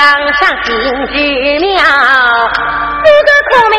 当上金枝庙，四个孔明。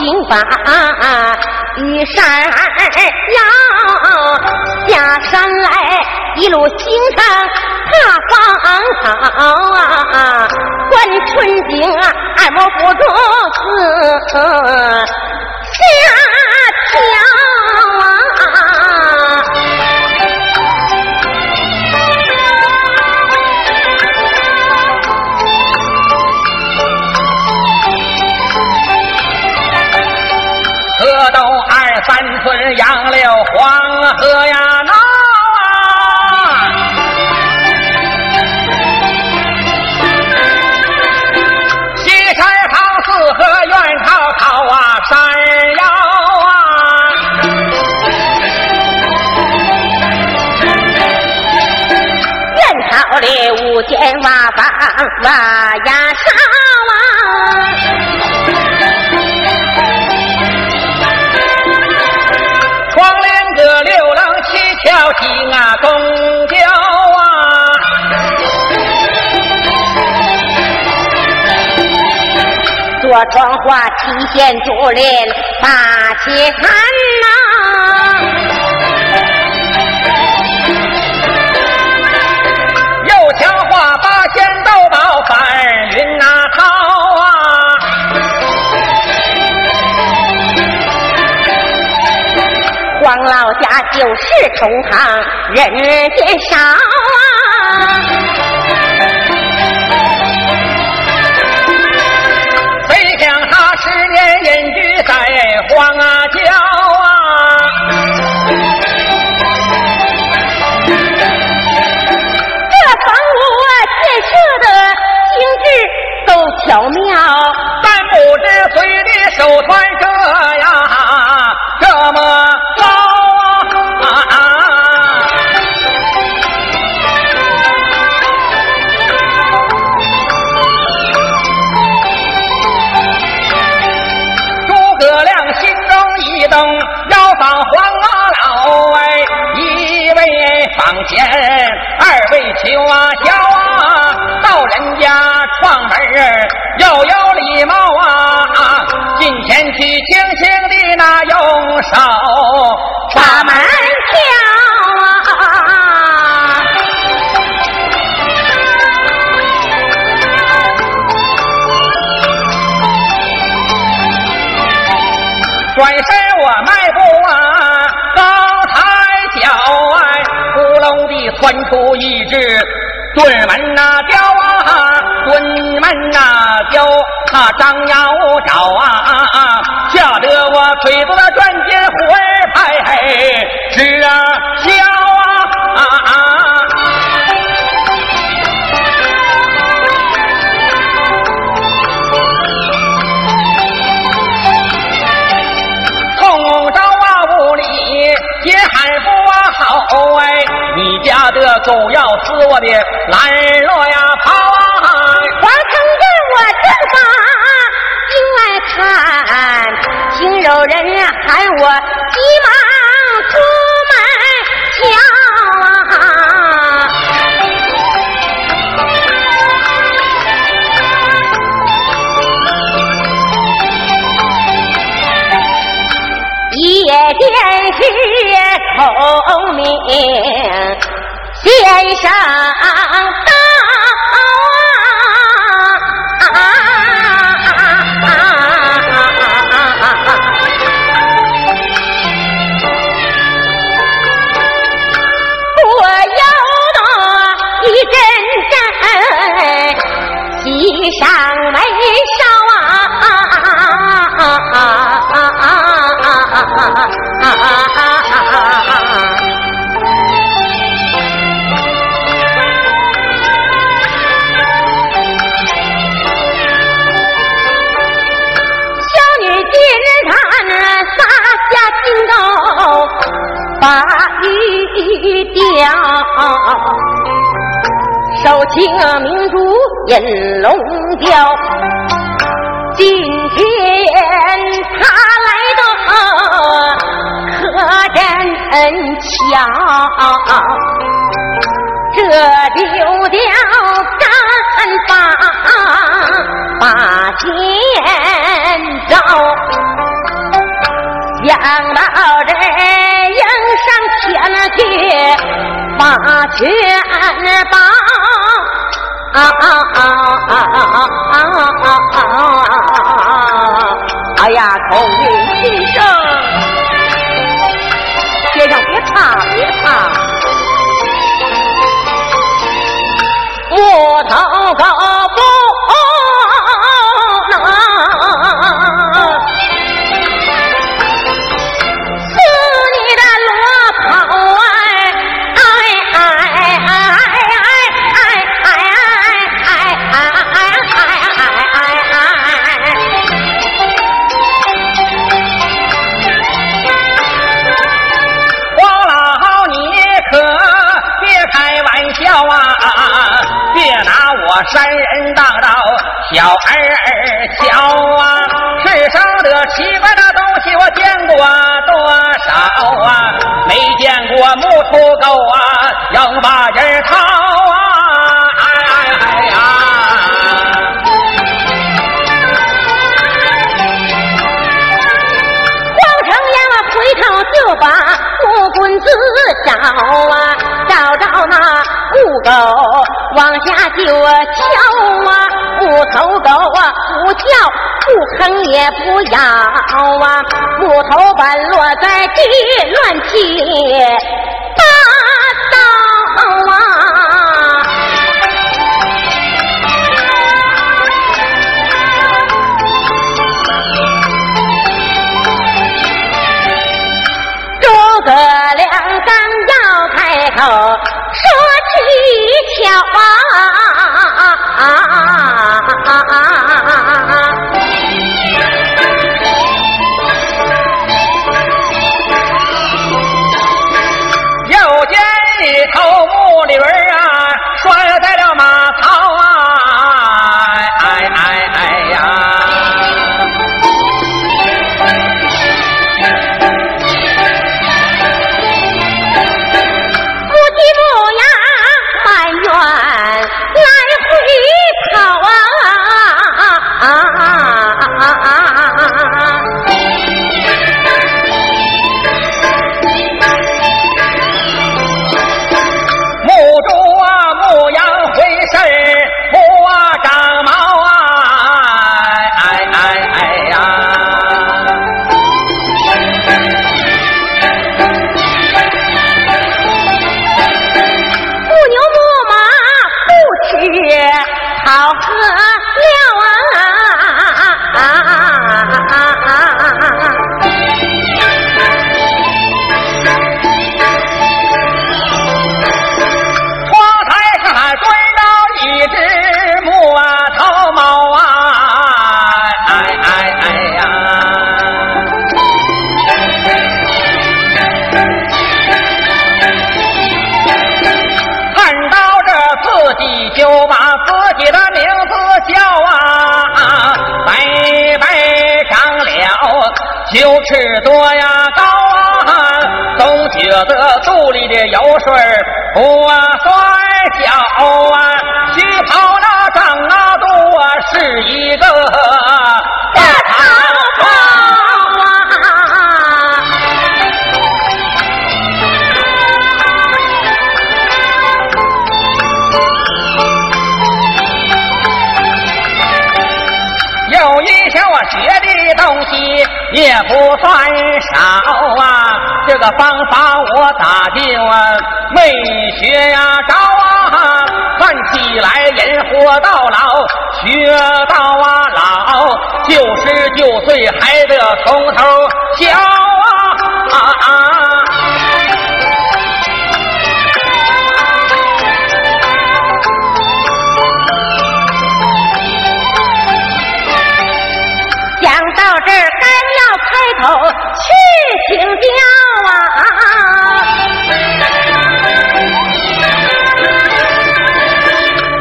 请把雨山摇下山来一路行山踏芳草啊观春景啊按摩不住思天瓦房呀上啊。窗帘隔六楼七巧紧啊，东雕啊。坐窗花提线竹帘把前寒。王老家就是同行人间少啊敲啊敲啊，到人家串门儿，要有礼貌啊！进前去轻轻的那用手把门敲啊！转身我迈步啊，高抬脚啊，咕隆地窜出一只。对门那雕啊，对门那雕，他张牙舞爪啊，吓得我腿子家的狗要撕我的兰罗呀跑啊！王成人我正把进来看，听有人喊我急忙出门瞧啊！夜间是聪明先生到我有那一阵阵喜上眉梢啊！雕，手擎明珠引龙雕。今天他来的可真巧，这丢掉干把把剑招，杨到人迎上前去，把拳棒啊啊啊啊啊啊啊啊！哎呀，孔明先生，先生别怕，别怕。小儿瞧啊！世上的奇怪的东西我见过多少啊？没见过木头狗啊，硬把人掏啊！哎哎哎呀！黄成阳回头就把木棍子找啊，找着那木狗往下就敲啊，头狗啊不叫不吭也不咬啊，木头板落在地乱七八糟啊。诸葛亮刚要开口说蹊跷啊酒吃多呀高啊，总觉得肚里的油水不啊摔跤啊，虚跑那涨啊多是一个也不算少啊，这个方法我咋就啊没学呀着啊？看起来人活到老，学到啊老，九十九岁还得从头教请教啊！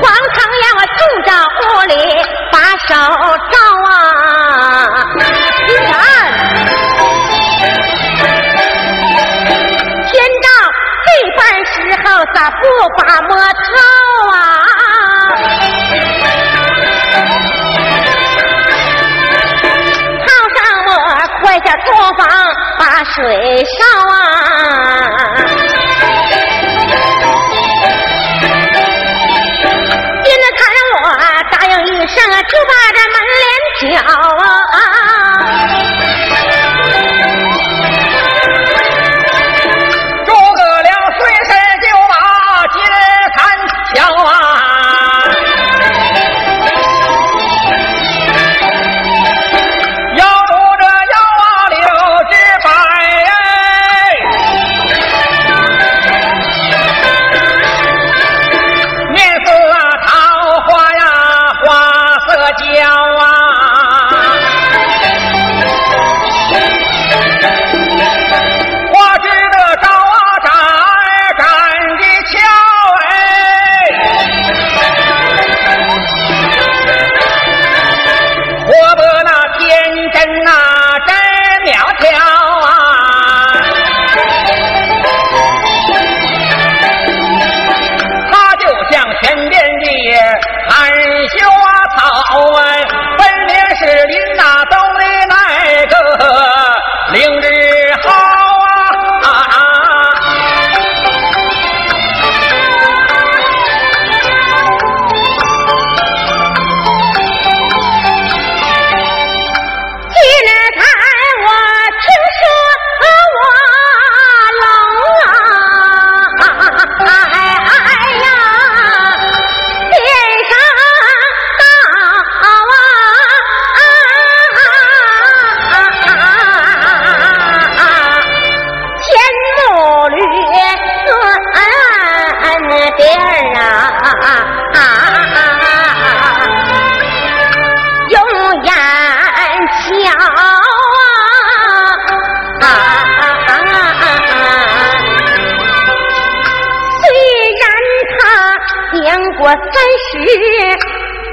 黄长阳啊，进到屋里把手招啊！天到这般时候，咋不把摸透啊？快下厨房水烧啊！金子看我答应一声，就把这门帘挑啊！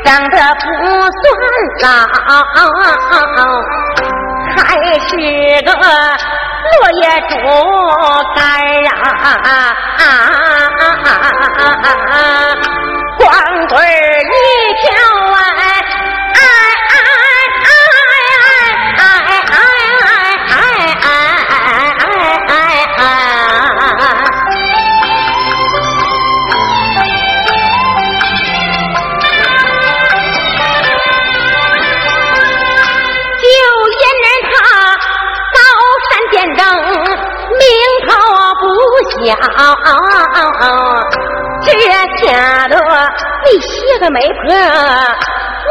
长得不算老，还是个落叶竹竿啊，光棍一条小，这下。你写的媒婆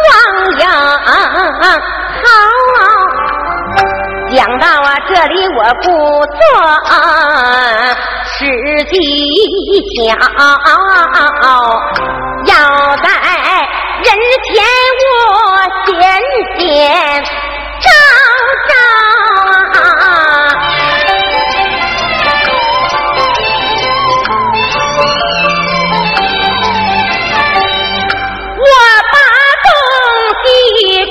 王阳好。讲到啊这里，我不做实际讲，要在人前我显显招招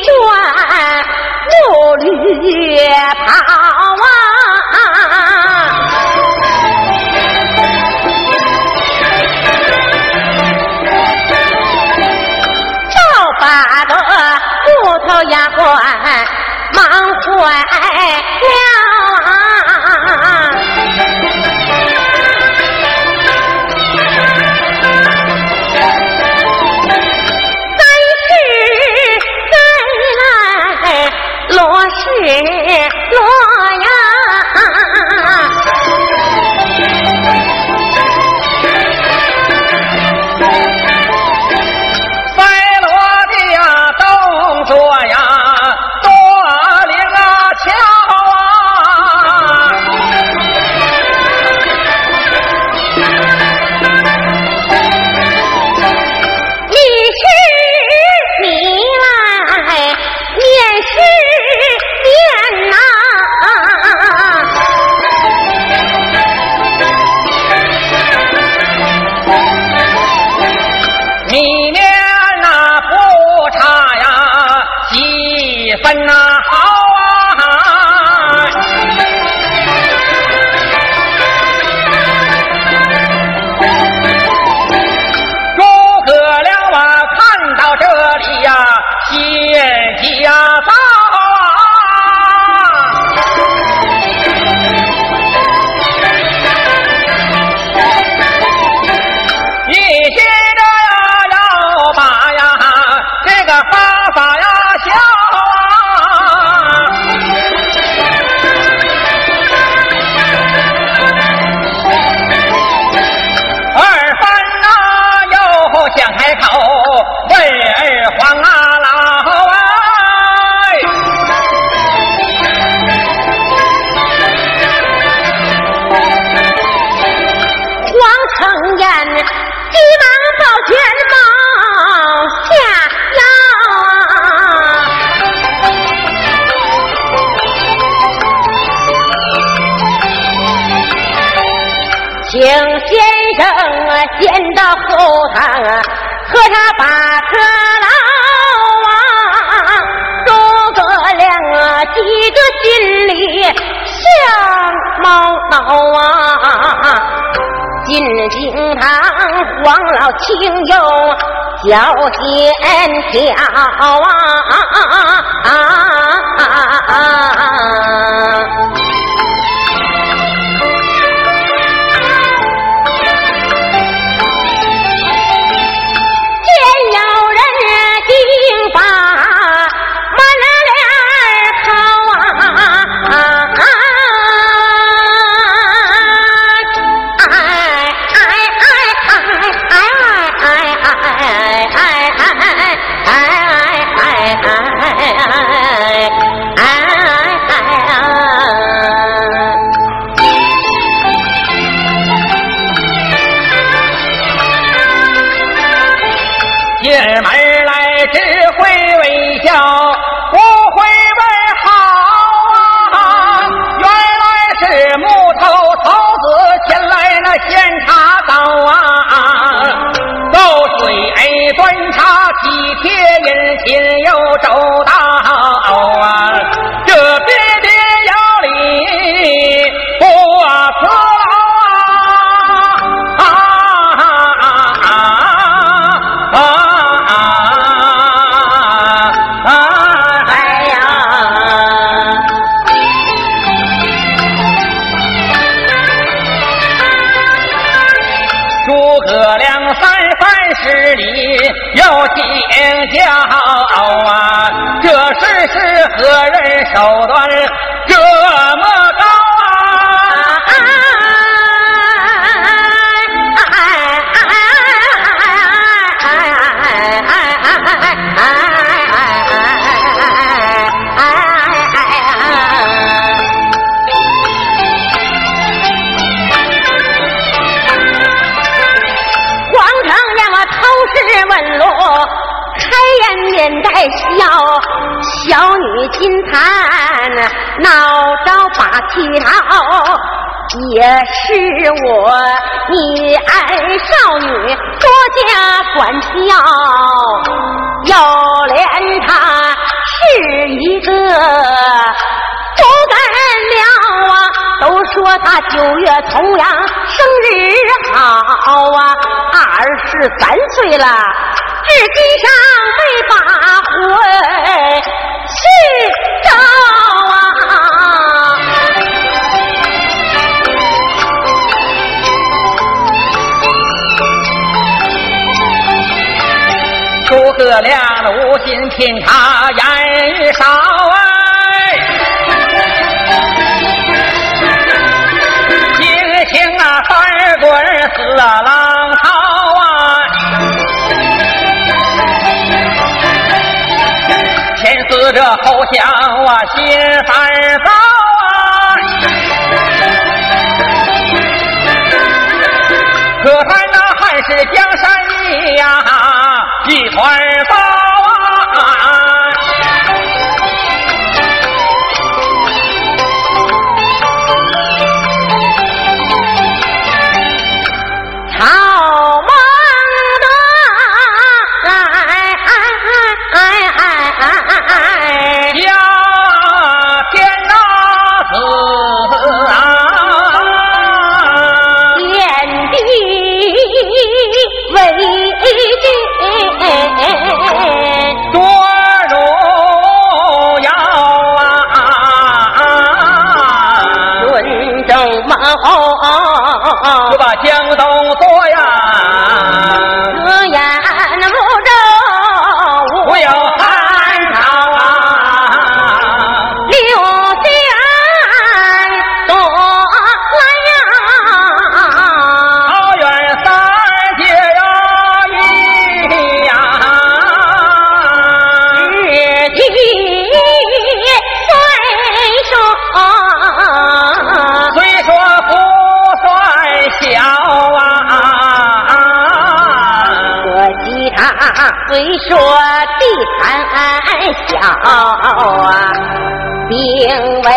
转木驴跑。丫鬟忙分呐见到后堂啊和他把个牢啊，诸葛亮啊，急得心里想毛恼啊。进京堂，黄老请用小仙条啊。骄傲啊！这事是何人手段着把旗套。也是我你爱少女多加管教，要怜她是一个不干了啊！都说她九月重阳生日好啊，二十三岁了，至今尚未把婚去诸葛亮的无心品茶言语少哎，惊醒啊三棍四浪涛啊，前死者后想啊心烦躁啊，可叹那汉室江山易呀。一团糟叫啊！兵为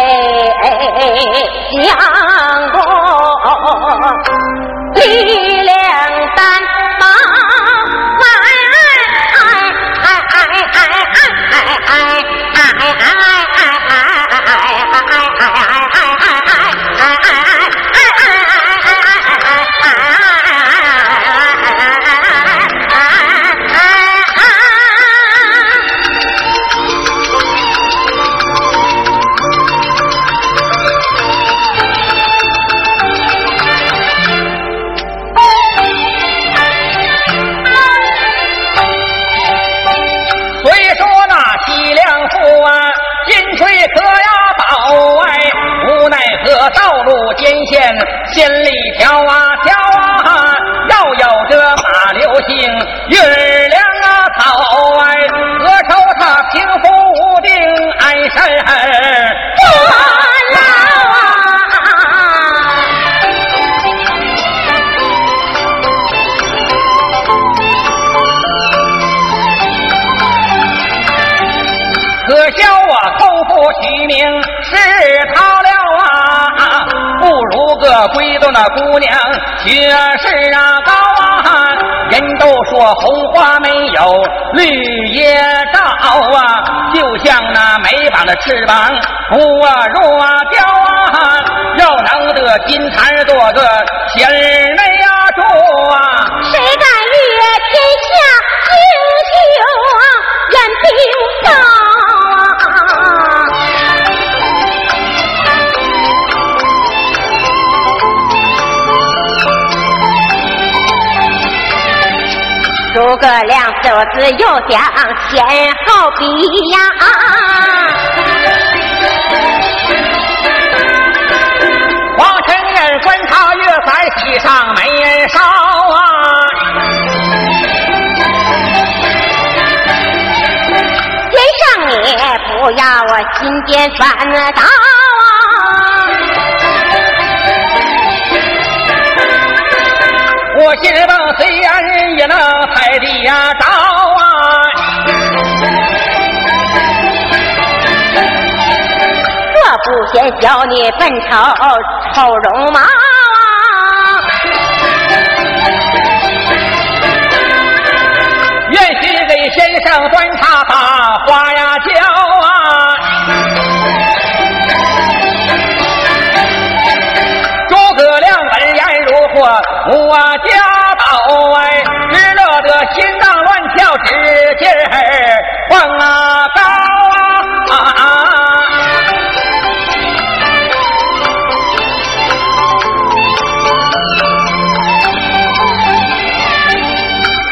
将。那姑娘，学识啊高啊，人都说红花没有绿叶照啊，就像那没把的翅膀不啊弱掉啊，要能得金蝉做个仙儿那呀啊，诸葛亮手指又将先后比呀，黄尘人观察月在喜上眉梢啊，先生你不要我心间烦恼。我心中虽然也能太地呀着啊，这不嫌小你本丑丑容貌啊！愿许给先生端茶把花呀我家宝哎，只乐得心脏乱跳，指劲儿往啊高啊！啊啊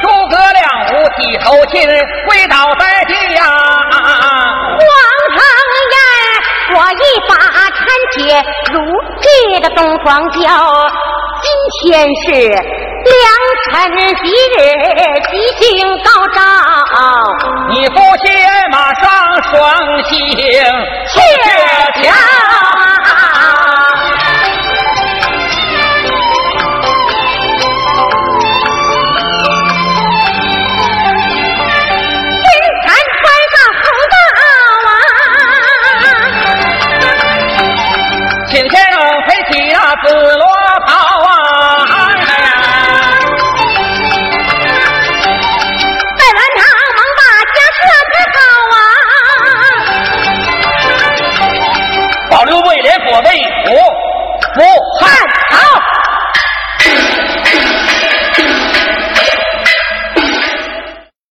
诸葛亮五体投亲，跪倒在地呀、皇上言，我一把产妾入这个东庄教，今天是良辰吉日，吉星高照，你夫妻马上双星鹊桥。fight